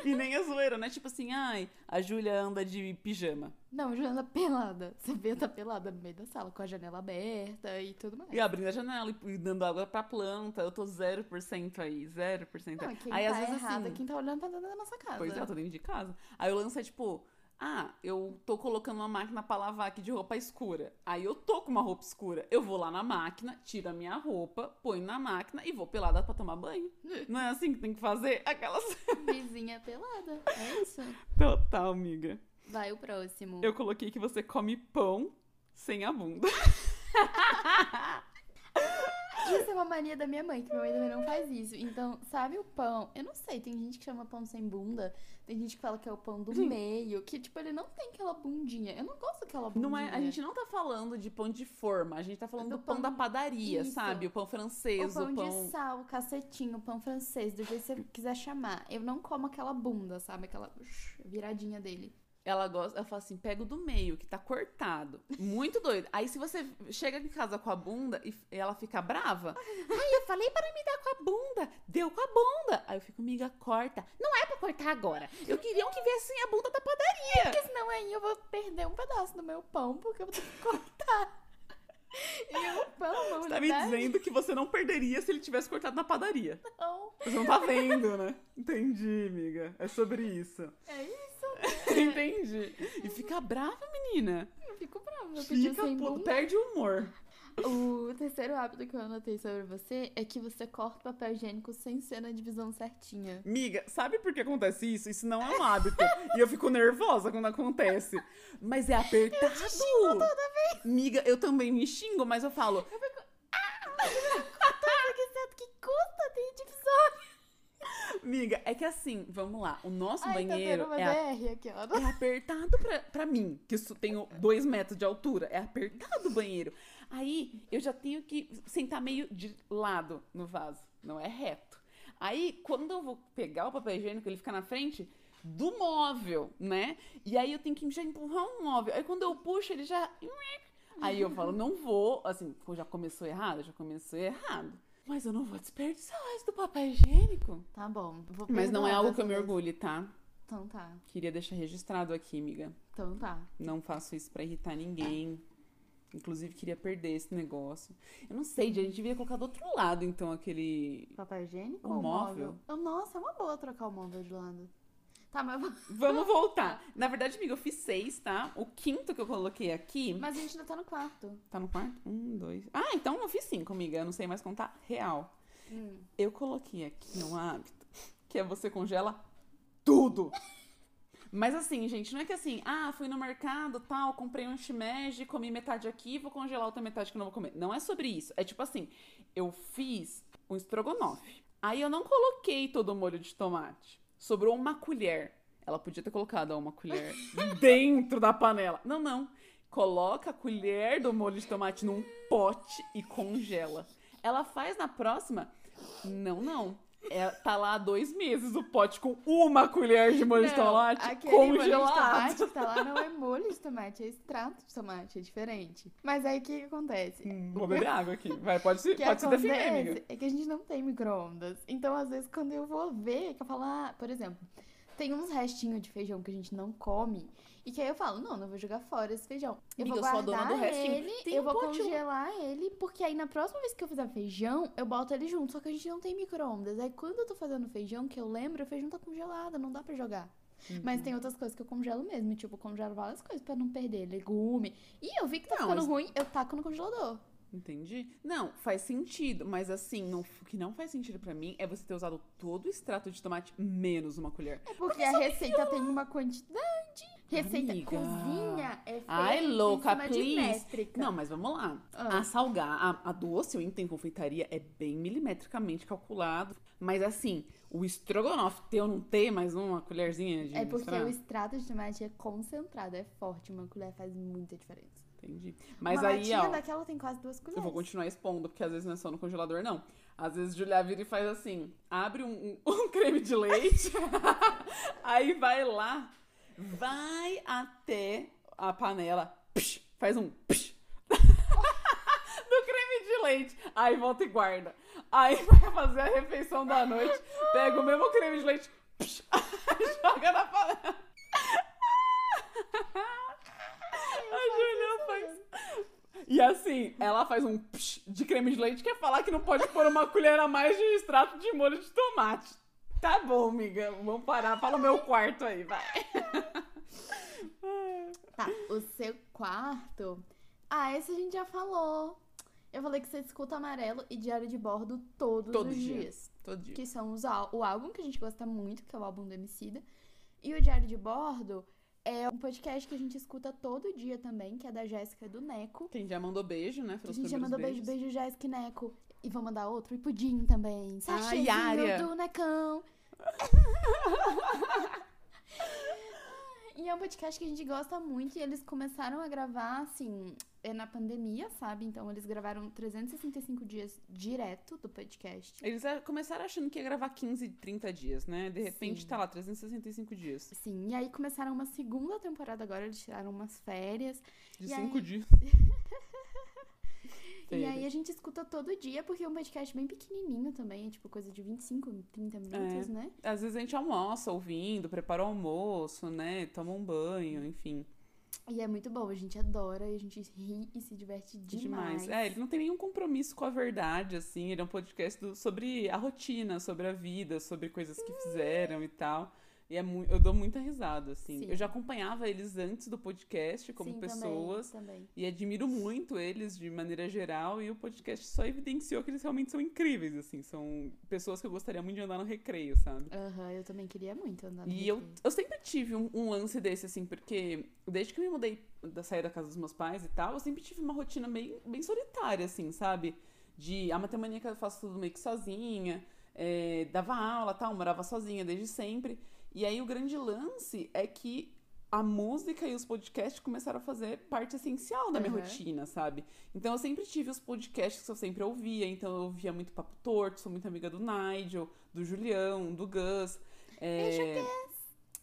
e nem a zoeira, né? Tipo assim, ai, a Júlia anda de pijama. Não, Joana pelada. Você vê, tá pelada no meio da sala, com a janela aberta e tudo mais. E abrindo a janela e- dando água pra planta. Eu tô 0% aí, 0% Não, aí. quem aí tá às vezes errado assim. é quem tá olhando pra dentro da nossa casa. Pois é, eu tô dentro de casa. Aí o lance é tipo, ah, eu tô colocando uma máquina pra lavar aqui de roupa escura. Aí eu tô com uma roupa escura. Eu vou lá na máquina, tiro a minha roupa, ponho na máquina e vou pelada pra tomar banho. Não é assim que tem que fazer? Aquelas. Vizinha pelada. É isso. Total, amiga. Vai o próximo. Eu coloquei que você come pão sem a bunda. Isso é uma mania da minha mãe, que minha mãe também não faz isso. Então, sabe o pão? Eu não sei, tem gente que chama pão sem bunda, tem gente que fala que é o pão do Sim. meio, que, tipo, ele não tem aquela bundinha. Eu não gosto daquela bundinha. Não é, a gente não tá falando de pão de forma, a gente tá falando do, Do pão, pão- da padaria, Isso. sabe? O pão O francês, pão, o pão. de sal, o cacetinho, o pão francês, do jeito que você quiser chamar. Eu não como aquela bunda, sabe? Aquela viradinha dele. Ela gosta, ela fala assim: pega o do meio, que tá cortado. Muito doido. Aí se você chega em casa com a bunda e ela fica brava, ai, eu falei para me dar com a bunda, deu com a bunda. Aí eu fico, miga, corta. Não é pra cortar agora. Eu queria que viessem a bunda da padaria. Porque senão aí eu vou perder um pedaço do meu pão, porque eu vou ter que cortar. E o pão, na Você tá me dizendo que você não perderia se ele tivesse cortado na padaria. não. Você não tá vendo, né? Entendi, amiga. É sobre isso. É isso. Entendi. E fica brava, menina. Eu fico brava. Eu Fica, pô, perde o humor. O terceiro hábito que eu anotei sobre você é que você corta o papel higiênico sem ser na divisão certinha. Miga, sabe por que acontece isso? Isso não é um hábito. e eu fico nervosa quando acontece. Mas é apertado. Eu te xingo toda vez. Miga, eu também me xingo, mas eu falo. Porque divisão. Miga, é que assim, vamos lá. O nosso Ai, tá banheiro uma é, a- aqui, ó. é apertado pra, pra mim, que eu tenho dois metros de altura. É apertado o banheiro. Aí eu já tenho que sentar meio de lado no vaso. Não é reto. Aí, quando eu vou pegar o papel higiênico, ele fica na frente do móvel, né? E aí eu tenho que já empurrar um móvel. Aí quando eu puxo, ele já. Aí eu falo, não vou. Assim, já começou errado? Já começou errado. Mas eu não vou desperdiçar isso do papel higiênico. Tá bom. Vou Mas não é algo que eu me orgulhe, tá? Então tá. Queria deixar registrado aqui, amiga. Então tá. Não faço isso pra irritar ninguém. Inclusive, queria perder esse negócio. Eu não sei, a gente devia colocar do outro lado, então, aquele. Papel higiênico O móvel? móvel? Nossa, é uma boa trocar o móvel de lado. Tá, mas, Vamos voltar. Na verdade, amiga, eu fiz seis, tá? O quinto que eu coloquei aqui. mas a gente ainda tá no quarto. Tá no quarto? Um, dois. Ah, então eu fiz cinco, amiga. Eu não sei mais contar. Real. Hum. Eu coloquei aqui um hábito que é você congela tudo. Mas assim, gente, não é que assim, ah, fui no mercado, tal, comprei um shimeji, comi metade aqui, vou congelar outra metade que eu não vou comer. Não é sobre isso. É tipo assim, eu fiz um estrogonofe. Aí eu não coloquei todo o molho de tomate. Sobrou uma colher. Ela podia ter colocado uma colher dentro da panela. Não, não. Coloca a colher do molho de tomate num pote e congela. Ela faz na próxima? Não, não. É, tá lá há dois meses o pote com uma colher de molho de Não, tomate aquele molho de congelado. tomate tá lá não é molho de tomate, é extrato de tomate, é diferente. Mas aí o que, que acontece? Hum, vou beber água aqui. Vai, pode se, que pode se defender, amiga. é que a gente não tem micro-ondas. Então, às vezes, quando eu vou ver, que eu falo, ah, por exemplo, tem uns restinhos de feijão que a gente não come. E que aí eu falo, não, não vou jogar fora esse feijão. Eu Amiga, vou eu guardar restinho. ele, eu vou lá. congelar ele, porque aí na próxima vez que eu fizer feijão, eu boto ele junto. Só que a gente não tem micro-ondas. Aí quando eu tô fazendo feijão, que eu lembro, o feijão tá congelado, não dá pra jogar. Uhum. Mas tem outras coisas que eu congelo mesmo. Tipo, eu congelo várias coisas pra não perder. Legume. E eu vi que tá Não, ficando mas- ruim, eu taco no congelador. Entendi. Não, faz sentido, mas assim, não- o que não faz sentido pra mim é você ter usado todo o extrato de tomate menos uma colher. É porque a receita tem uma quantidade. Receita Amiga. cozinha é feita Ai, louca, please. Não, mas vamos lá. Ah. A salgar, a, a doce, eu entendo, confeitaria é bem milimetricamente calculado. Mas assim, o estrogonofe ter ou não ter mais uma colherzinha de É porque o extrato de tomate é concentrado, é forte. Uma colher faz muita diferença. Entendi. Mas uma aí, ó, daquela tem quase duas colheres. eu vou continuar expondo, porque às vezes não é só no congelador, não. Às vezes Julia vira e faz assim, abre um, um- um creme de leite, aí vai lá, vai até a panela, psh, faz um psh, do creme de leite, aí volta e guarda. Aí vai fazer a refeição da noite, pega o mesmo creme de leite, psh, joga na panela. A Julia faz. E assim, ela faz um psh de creme de leite, quer falar que não pode pôr uma colher a mais de extrato de molho de tomate. Tá bom, amiga. Vamos parar. Fala o meu quarto aí, vai. Tá, o seu quarto. Ah, esse a gente já falou. Eu falei que você escuta amarelo e diário de bordo todos Todo os dia. dias. Todo dia. Que são os, o álbum que a gente gosta muito, que é o álbum do Emicida. E o Diário de Bordo é um podcast que a gente escuta todo dia também, que é da Jéssica do Neco. Quem já mandou beijo, né? A Pelos gente já mandou beijo, beijos. beijo, Jéssica e Neco. E vou mandar outro, e Pudim também. Sachêzinho Yária. do Necão. E é um podcast que a gente gosta muito e eles começaram a gravar, assim, é na pandemia, sabe? Então eles gravaram 365 dias direto do podcast. Eles começaram achando que ia gravar 15, 30 dias, né? De repente Sim. tá lá, 365 dias. Sim, e aí começaram uma segunda temporada agora, eles tiraram umas férias. De E 5 aí? dias. E aí a gente escuta todo dia, porque é um podcast bem pequenininho também, é tipo coisa de 25, 30 minutos, É. né? Às vezes a gente almoça ouvindo, prepara o almoço, né? Toma um banho, enfim. E é muito bom, a gente adora, e a gente ri e se diverte demais. Demais. É, ele não tem nenhum compromisso com a verdade, assim. Ele é um podcast do- sobre a rotina, sobre a vida, sobre coisas que fizeram e tal. E é eu dou muita risada, assim. Sim. Eu já acompanhava eles antes do podcast como Sim, pessoas. Também, também. E admiro muito eles de maneira geral. E o podcast só evidenciou que eles realmente são incríveis, assim. São pessoas que eu gostaria muito de andar no recreio, sabe? Aham, eu também queria muito andar no E eu, recreio. eu sempre tive um, um lance desse, assim, porque desde que eu me mudei da sair da casa dos meus pais e tal, eu sempre tive uma rotina bem, bem solitária, assim, sabe? De a matemática eu faço tudo meio que sozinha, é, dava aula tal, morava sozinha desde sempre. E aí o grande lance é que a música e os podcasts começaram a fazer parte essencial da minha Aham. rotina, sabe? Então eu sempre tive os podcasts que eu sempre ouvia, então eu ouvia muito Papo Torto, sou muito amiga do Nigel, do Julião, do Gus. É...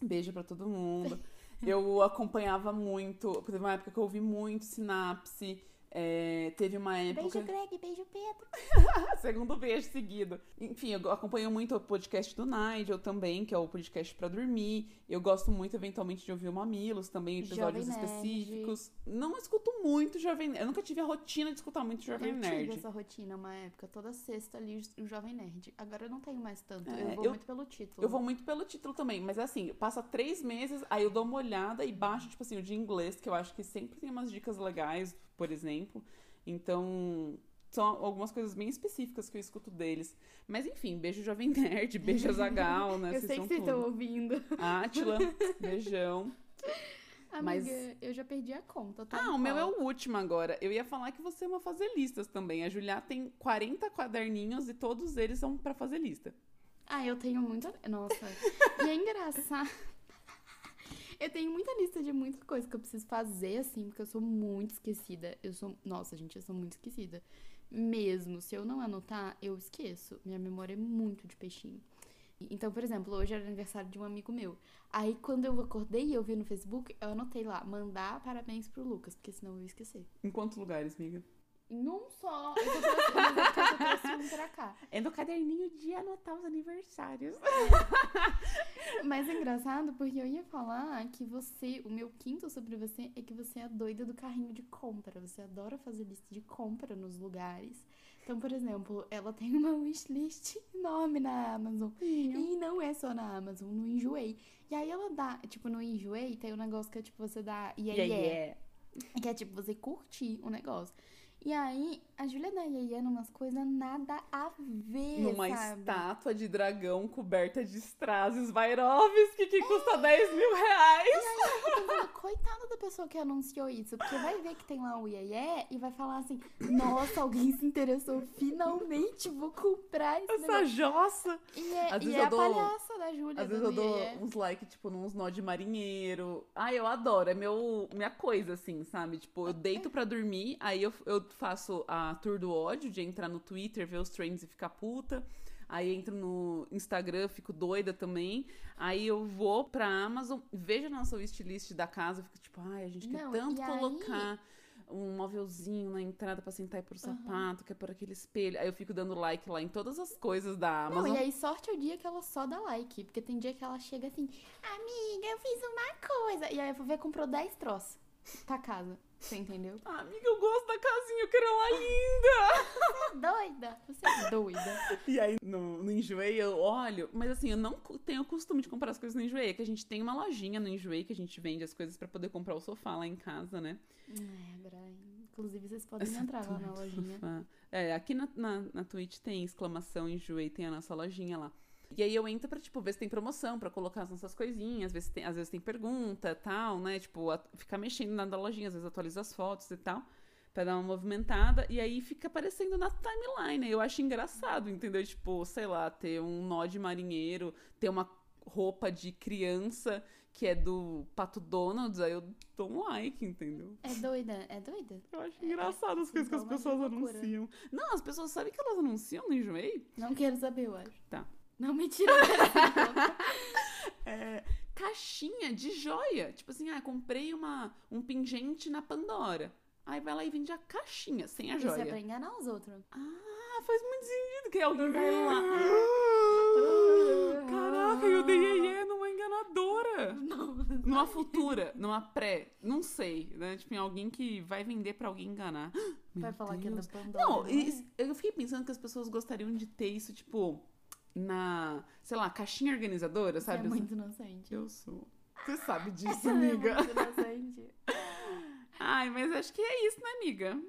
Beijo pra todo mundo. Eu acompanhava muito. Teve uma época que eu ouvi muito Sinapse. É, teve uma época. Beijo, Greg, beijo, Pedro. Segundo beijo seguido. Enfim, eu acompanho muito o podcast do Nigel também, que é o podcast pra dormir. Eu gosto muito, eventualmente, de ouvir o Mamilos também, episódios Jovem Nerd. específicos. Não escuto muito Jovem Nerd. Eu nunca tive a rotina de escutar muito Jovem eu Nerd. tive essa rotina uma época, toda sexta ali, o Jovem Nerd. Agora eu não tenho mais tanto, É, eu vou eu- muito pelo título. Eu vou muito pelo título também, mas assim, passa três meses, aí eu dou uma olhada e baixo, tipo assim, o de inglês, que eu acho que sempre tem umas dicas legais, por exemplo. Então, são algumas coisas bem específicas que eu escuto deles. Mas enfim, beijo Jovem Nerd, beijo Azagal, né? Eu Vocês sei que vocês estão ouvindo. Átila, beijão. Amiga, Mas- eu já perdi a conta, tá? Ah, o meu é o último agora. Eu ia falar que você é uma fazer listas também. A Julia tem 40 quaderninhos e todos eles são pra fazer lista. Ah, eu tenho muita. Nossa. e é engraçado. Eu tenho muita lista de muita coisa que eu preciso fazer, assim, porque eu sou muito esquecida. Eu sou. Nossa, gente, eu sou muito esquecida. mesmo. Se eu não anotar, eu esqueço. Minha memória é muito de peixinho. Então, por exemplo, hoje era aniversário de um amigo meu. Aí, quando eu acordei e eu vi no Facebook, eu anotei lá, mandar parabéns pro Lucas, porque senão eu ia esquecer. Em quantos lugares, amiga? Em um só. Eu trouxe, é eu um pra cá. É no caderninho de anotar os aniversários. Mas é engraçado porque eu ia falar que você, o meu quinto sobre você é que você é a doida do carrinho de compra. Você adora fazer lista de compra nos lugares. Então, por exemplo, ela tem uma wishlist enorme na Amazon. E não é só na Amazon, no Enjoei. E aí ela dá, tipo, no Enjoei tem um negócio que é tipo, você dá yeah, yeah, que é tipo você curtir o negócio. E aí, a Júlia da Iê numas coisas nada a ver, Numa sabe? estátua de dragão coberta de strass Swarovski que custa 10 mil reais. Eu falo, coitada da pessoa que anunciou isso, porque vai ver que tem lá o Iê e vai falar assim: Nossa, alguém se interessou, finalmente vou comprar esse Essa negócio. jossa. E é, Às e vezes é eu a dou- palhaça da Júlia. Às vezes eu dou uns like, tipo, nos nó de marinheiro. Ah, eu adoro. É meu, minha coisa, assim, sabe? Tipo, eu deito pra dormir, aí eu, eu faço a tour do ódio, de entrar no Twitter, ver os trends e ficar puta. Aí entro no Instagram, fico doida também. Aí eu vou pra Amazon, vejo a nossa wishlist da casa, fico tipo, ai, a gente quer Não, tanto e aí- colocar um móvelzinho na entrada pra sentar e pôr o sapato, quer pôr aquele espelho. Aí eu fico dando like lá em todas as coisas da Não, Amazon. e aí sorte é o dia que ela só dá like. Porque tem dia que ela chega assim, amiga, eu fiz uma coisa. E aí eu vou ver, comprou 10 troços pra casa. Você entendeu? Ah, amiga, eu gosto da casinha, eu quero ela linda! Você é doida. Você é doida. E aí, no, no Enjoei, eu olho. Mas assim, eu não tenho o costume de comprar as coisas no Enjoei. É que a gente tem uma lojinha no Enjoei que a gente vende as coisas pra poder comprar o sofá lá em casa, né? É, Brian. Inclusive, vocês podem entrar lá na lojinha. Sofá. É, aqui na, na, na Twitch tem exclamação Enjoei, tem a nossa lojinha lá. E aí eu entro pra, tipo, ver se tem promoção, pra colocar as nossas coisinhas, ver se tem, às vezes tem pergunta tal, né? Tipo, a- ficar mexendo na lojinha, às vezes atualiza as fotos e tal, pra dar uma movimentada, e aí fica aparecendo na timeline. Eu acho engraçado, entendeu? Tipo, sei lá, ter um nó de marinheiro, ter uma roupa de criança que é do Pato Donalds, aí eu dou um like, entendeu? É doida, é doida. Eu acho engraçado as coisas que as pessoas anunciam. Não, as pessoas sabem que elas anunciam no Enjoei? Não quero saber, eu acho. Tá. Não, mentira. quero saber. É, caixinha de joia. Tipo assim, ah, comprei uma, um pingente na Pandora. Aí vai lá e vende a caixinha, sem a Isso é joia. pra enganar os outros. Ah, faz muito sentido que alguém vai lá. Ah. Caraca, eu dei iê numa enganadora. Não. Numa futura, numa pré, não sei, né? Tipo, em alguém que vai vender pra alguém enganar. Vai Meu falar que é da Deus. Pandora. Não, é? isso- eu fiquei pensando que as pessoas gostariam de ter isso, tipo, na, sei lá, caixinha organizadora, Você é sabe? muito inocente. Eu sou. Você sabe disso, é amiga. muito inocente. Ai, mas acho que é isso, né, amiga?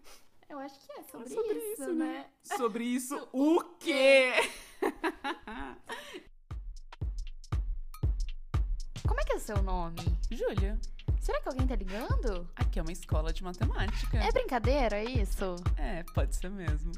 Eu acho que é sobre, É sobre isso, isso, né? Sobre isso, o quê? Como é que é o seu nome? Júlia, Será que alguém tá ligando? aqui é uma escola de matemática. É brincadeira isso? É, pode ser mesmo.